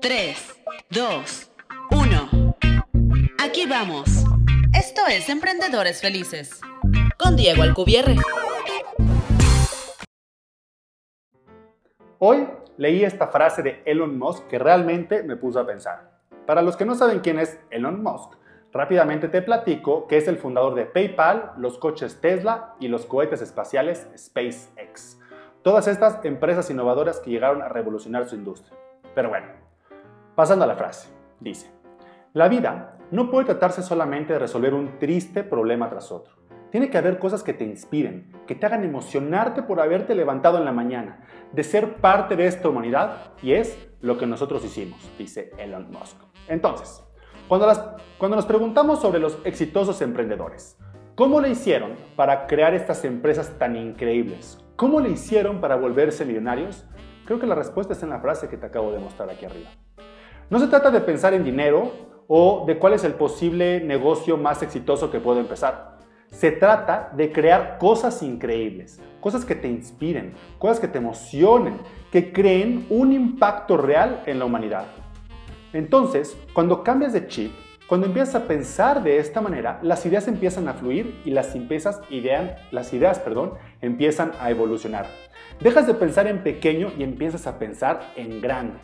3, 2, 1. Aquí vamos. Esto es Emprendedores Felices. Con Diego Alcubierre. Hoy leí esta frase de Elon Musk que realmente me puso a pensar. Para los que no saben quién es Elon Musk, rápidamente te platico que es el fundador de PayPal, los coches Tesla y los cohetes espaciales SpaceX. Todas estas empresas innovadoras que llegaron a revolucionar su industria. Pero bueno, pasando a la frase, dice, la vida no puede tratarse solamente de resolver un triste problema tras otro. Tiene que haber cosas que te inspiren, que te hagan emocionarte por haberte levantado en la mañana, de ser parte de esta humanidad, y es lo que nosotros hicimos, dice Elon Musk. Entonces, cuando, cuando nos preguntamos sobre los exitosos emprendedores, ¿cómo le hicieron para crear estas empresas tan increíbles? ¿Cómo le hicieron para volverse millonarios? Creo que la respuesta está en la frase que te acabo de mostrar aquí arriba. No se trata de pensar en dinero o de cuál es el posible negocio más exitoso que puedo empezar. Se trata de crear cosas increíbles, cosas que te inspiren, cosas que te emocionen, que creen un impacto real en la humanidad. Entonces, cuando cambias de chip, cuando empiezas a pensar de esta manera, las ideas empiezan a fluir y las, empiezas, idean, las ideas perdón, empiezan a evolucionar. Dejas de pensar en pequeño y empiezas a pensar en grande.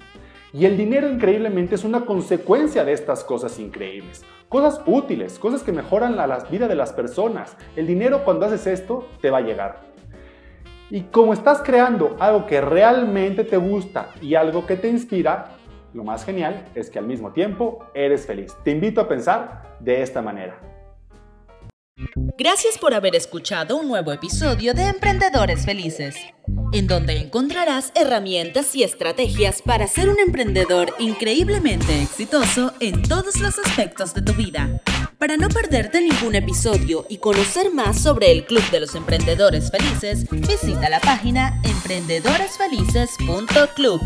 Y el dinero increíblemente es una consecuencia de estas cosas increíbles. Cosas útiles, cosas que mejoran la, la vida de las personas. El dinero cuando haces esto te va a llegar. Y como estás creando algo que realmente te gusta y algo que te inspira, lo más genial es que al mismo tiempo eres feliz. Te invito a pensar de esta manera. Gracias por haber escuchado un nuevo episodio de Emprendedores Felices, en donde encontrarás herramientas y estrategias para ser un emprendedor increíblemente exitoso en todos los aspectos de tu vida. Para no perderte ningún episodio y conocer más sobre el Club de los Emprendedores Felices, visita la página emprendedoresfelices.club.